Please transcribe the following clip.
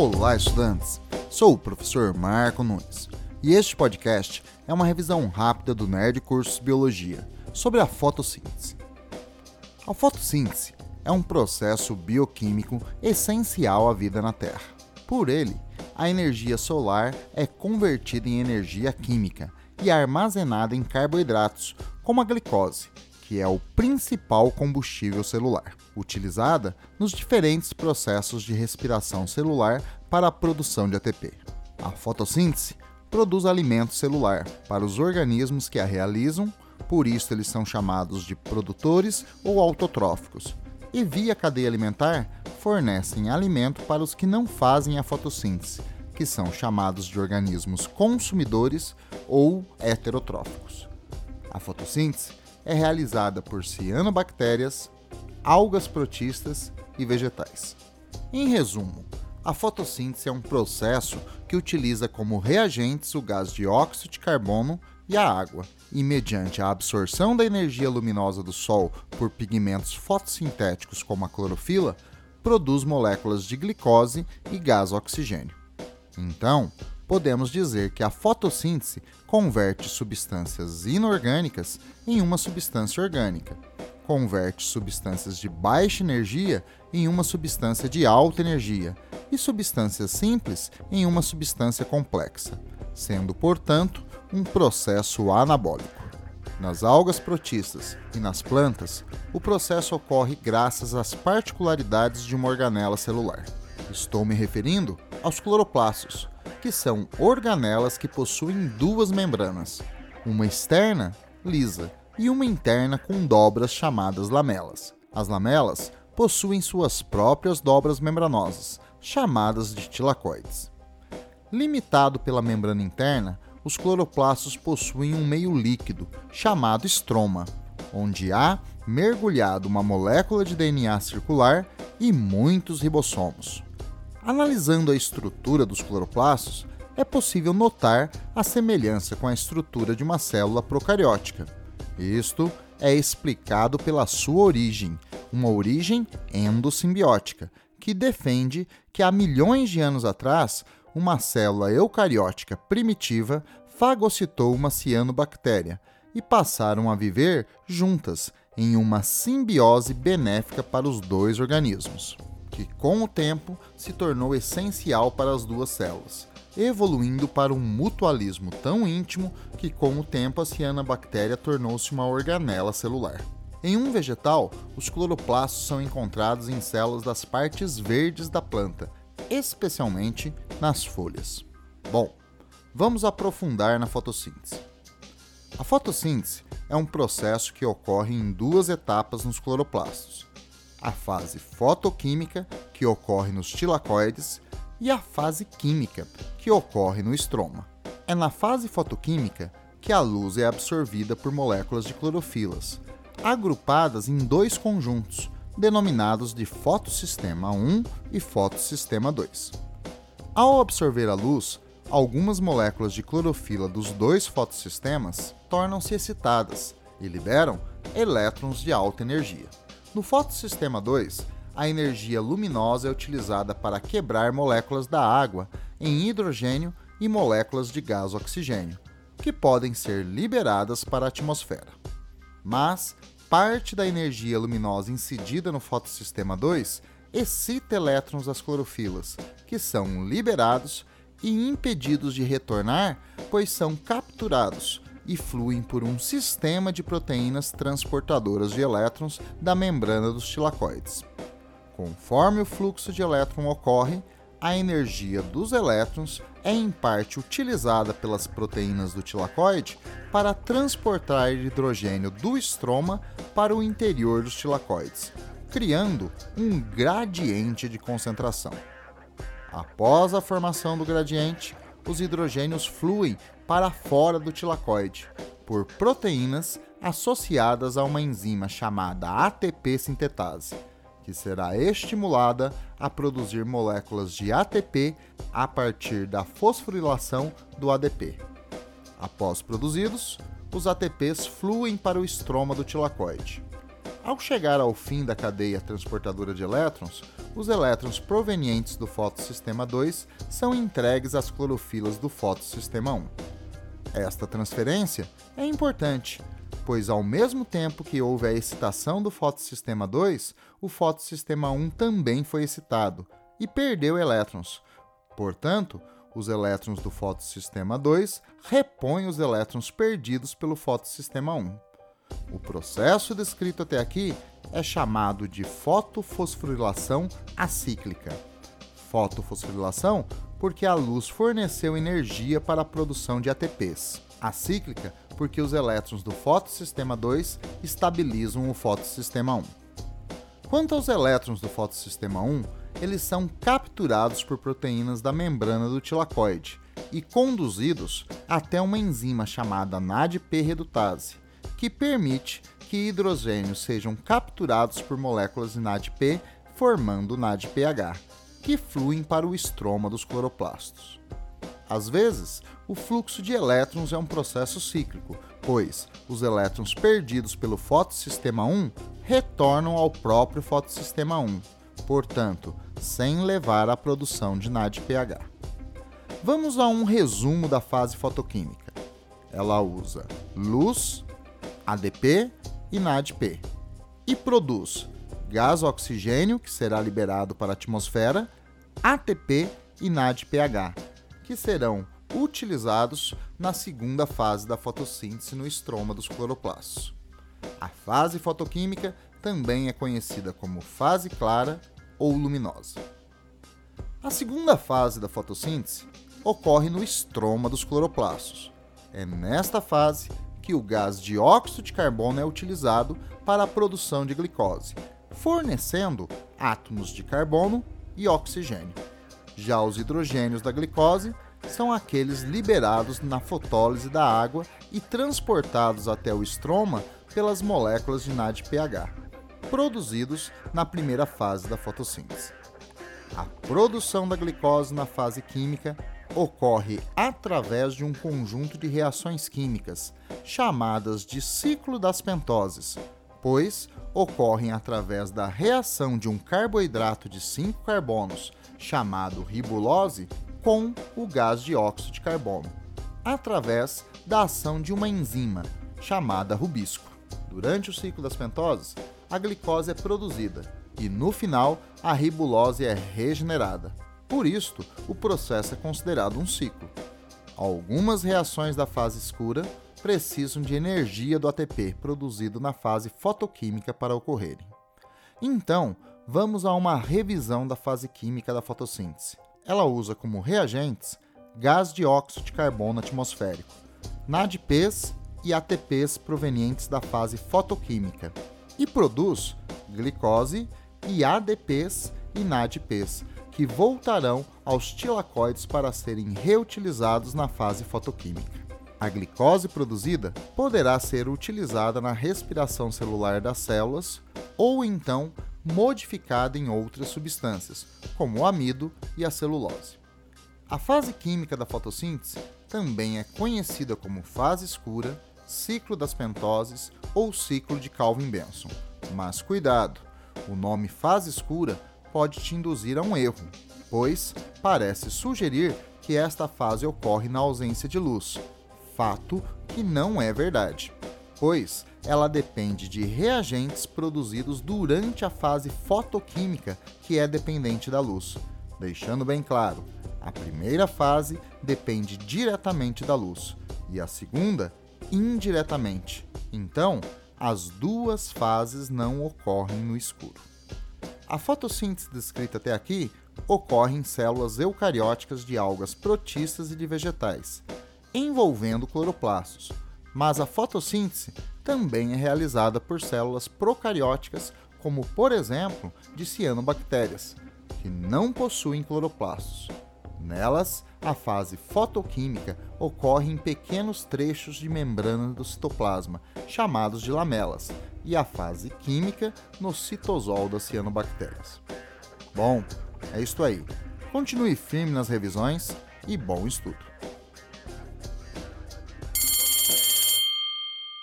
Olá, estudantes! Sou o professor Marco Nunes e este podcast é uma revisão rápida do Nerd Cursos Biologia sobre a fotossíntese. A fotossíntese é um processo bioquímico essencial à vida na Terra. Por ele, a energia solar é convertida em energia química e armazenada em carboidratos, como a glicose, que é o principal combustível celular, utilizada nos diferentes processos de respiração celular para a produção de ATP. A fotossíntese produz alimento celular para os organismos que a realizam, por isso eles são chamados de produtores ou autotróficos, e via cadeia alimentar fornecem alimento para os que não fazem a fotossíntese, que são chamados de organismos consumidores ou heterotróficos. A fotossíntese é realizada por cianobactérias, algas protistas e vegetais. Em resumo, a fotossíntese é um processo que utiliza como reagentes o gás dióxido de carbono e a água, e mediante a absorção da energia luminosa do Sol por pigmentos fotossintéticos como a clorofila, produz moléculas de glicose e gás oxigênio. Então, podemos dizer que a fotossíntese converte substâncias inorgânicas em uma substância orgânica, converte substâncias de baixa energia em uma substância de alta energia e substâncias simples em uma substância complexa, sendo, portanto, um processo anabólico. Nas algas protistas e nas plantas, o processo ocorre graças às particularidades de uma organela celular. Estou me referindo aos cloroplastos, que são organelas que possuem duas membranas, uma externa, lisa, e uma interna com dobras chamadas lamelas. As lamelas possuem suas próprias dobras membranosas, chamadas de tilacoides. Limitado pela membrana interna, os cloroplastos possuem um meio líquido, chamado estroma, onde há mergulhado uma molécula de DNA circular e muitos ribossomos. Analisando a estrutura dos cloroplastos, é possível notar a semelhança com a estrutura de uma célula procariótica. Isto é explicado pela sua origem, uma origem endossimbiótica, que defende que há milhões de anos atrás, uma célula eucariótica primitiva fagocitou uma cianobactéria e passaram a viver juntas em uma simbiose benéfica para os dois organismos que, com o tempo, se tornou essencial para as duas células, evoluindo para um mutualismo tão íntimo que, com o tempo, a cianobactéria tornou-se uma organela celular. Em um vegetal, os cloroplastos são encontrados em células das partes verdes da planta, especialmente nas folhas. Bom, vamos aprofundar na fotossíntese. A fotossíntese é um processo que ocorre em duas etapas nos cloroplastos a fase fotoquímica, que ocorre nos tilacoides, e a fase química, que ocorre no estroma. É na fase fotoquímica que a luz é absorvida por moléculas de clorofilas, agrupadas em dois conjuntos, denominados de fotossistema 1 e fotossistema 2. Ao absorver a luz, algumas moléculas de clorofila dos dois fotossistemas tornam-se excitadas e liberam elétrons de alta energia. No fotossistema 2, a energia luminosa é utilizada para quebrar moléculas da água em hidrogênio e moléculas de gás oxigênio, que podem ser liberadas para a atmosfera. Mas parte da energia luminosa incidida no fotossistema 2 excita elétrons das clorofilas, que são liberados e impedidos de retornar, pois são capturados e fluem por um sistema de proteínas transportadoras de elétrons da membrana dos tilacoides. Conforme o fluxo de elétron ocorre, a energia dos elétrons é em parte utilizada pelas proteínas do tilacoide para transportar hidrogênio do estroma para o interior dos tilacoides, criando um gradiente de concentração. Após a formação do gradiente, os hidrogênios fluem para fora do tilacoide por proteínas associadas a uma enzima chamada ATP sintetase, que será estimulada a produzir moléculas de ATP a partir da fosforilação do ADP. Após produzidos, os ATPs fluem para o estroma do tilacoide. Ao chegar ao fim da cadeia transportadora de elétrons, os elétrons provenientes do fotossistema 2 são entregues às clorofilas do fotossistema 1. Esta transferência é importante, pois ao mesmo tempo que houve a excitação do fotossistema 2, o fotossistema 1 também foi excitado e perdeu elétrons. Portanto, os elétrons do fotossistema 2 repõem os elétrons perdidos pelo fotossistema 1. O processo descrito até aqui é chamado de fotofosforilação acíclica. Fotofosforilação porque a luz forneceu energia para a produção de ATPs. Acíclica porque os elétrons do fotossistema 2 estabilizam o fotossistema 1. Quanto aos elétrons do fotossistema 1, eles são capturados por proteínas da membrana do tilacoide e conduzidos até uma enzima chamada NADP-redutase, que permite que hidrogênios sejam capturados por moléculas de NADP, formando NADPH, que fluem para o estroma dos cloroplastos. Às vezes, o fluxo de elétrons é um processo cíclico, pois os elétrons perdidos pelo fotossistema 1 retornam ao próprio fotossistema 1, portanto, sem levar à produção de NADPH. Vamos a um resumo da fase fotoquímica. Ela usa luz, ADP e NADP e produz gás oxigênio, que será liberado para a atmosfera, ATP e NADPH, que serão utilizados na segunda fase da fotossíntese no estroma dos cloroplastos. A fase fotoquímica também é conhecida como fase clara ou luminosa. A segunda fase da fotossíntese ocorre no estroma dos cloroplastos. É nesta fase que o gás dióxido de carbono é utilizado para a produção de glicose, fornecendo átomos de carbono e oxigênio. Já os hidrogênios da glicose são aqueles liberados na fotólise da água e transportados até o estroma pelas moléculas de NADPH, produzidos na primeira fase da fotossíntese. A produção da glicose na fase química ocorre através de um conjunto de reações químicas, chamadas de ciclo das pentoses, pois ocorrem através da reação de um carboidrato de 5 carbonos, chamado ribulose, com o gás dióxido de carbono, através da ação de uma enzima, chamada rubisco. Durante o ciclo das pentoses, a glicose é produzida e, no final, a ribulose é regenerada. Por isto, o processo é considerado um ciclo. Algumas reações da fase escura precisam de energia do ATP produzido na fase fotoquímica para ocorrerem. Então, vamos a uma revisão da fase química da fotossíntese. Ela usa como reagentes gás dióxido de carbono atmosférico, NADPs e ATPs provenientes da fase fotoquímica e produz glicose e ADPs e NADPs, que voltarão aos tilacoides para serem reutilizados na fase fotoquímica. A glicose produzida poderá ser utilizada na respiração celular das células ou então modificada em outras substâncias, como o amido e a celulose. A fase química da fotossíntese também é conhecida como fase escura, ciclo das pentoses ou ciclo de Calvin-Benson. Mas cuidado, o nome fase escura pode te induzir a um erro, pois parece sugerir que esta fase ocorre na ausência de luz, fato que não é verdade, pois ela depende de reagentes produzidos durante a fase fotoquímica, que é dependente da luz. Deixando bem claro, a primeira fase depende diretamente da luz e a segunda indiretamente. Então, as duas fases não ocorrem no escuro. A fotossíntese descrita até aqui ocorre em células eucarióticas de algas protistas e de vegetais, envolvendo cloroplastos, mas a fotossíntese também é realizada por células procarióticas, como por exemplo de cianobactérias, que não possuem cloroplastos. Nelas, a fase fotoquímica ocorre em pequenos trechos de membrana do citoplasma, chamados de lamelas, e a fase química no citosol das cianobactérias. Bom, é isto aí. Continue firme nas revisões e bom estudo!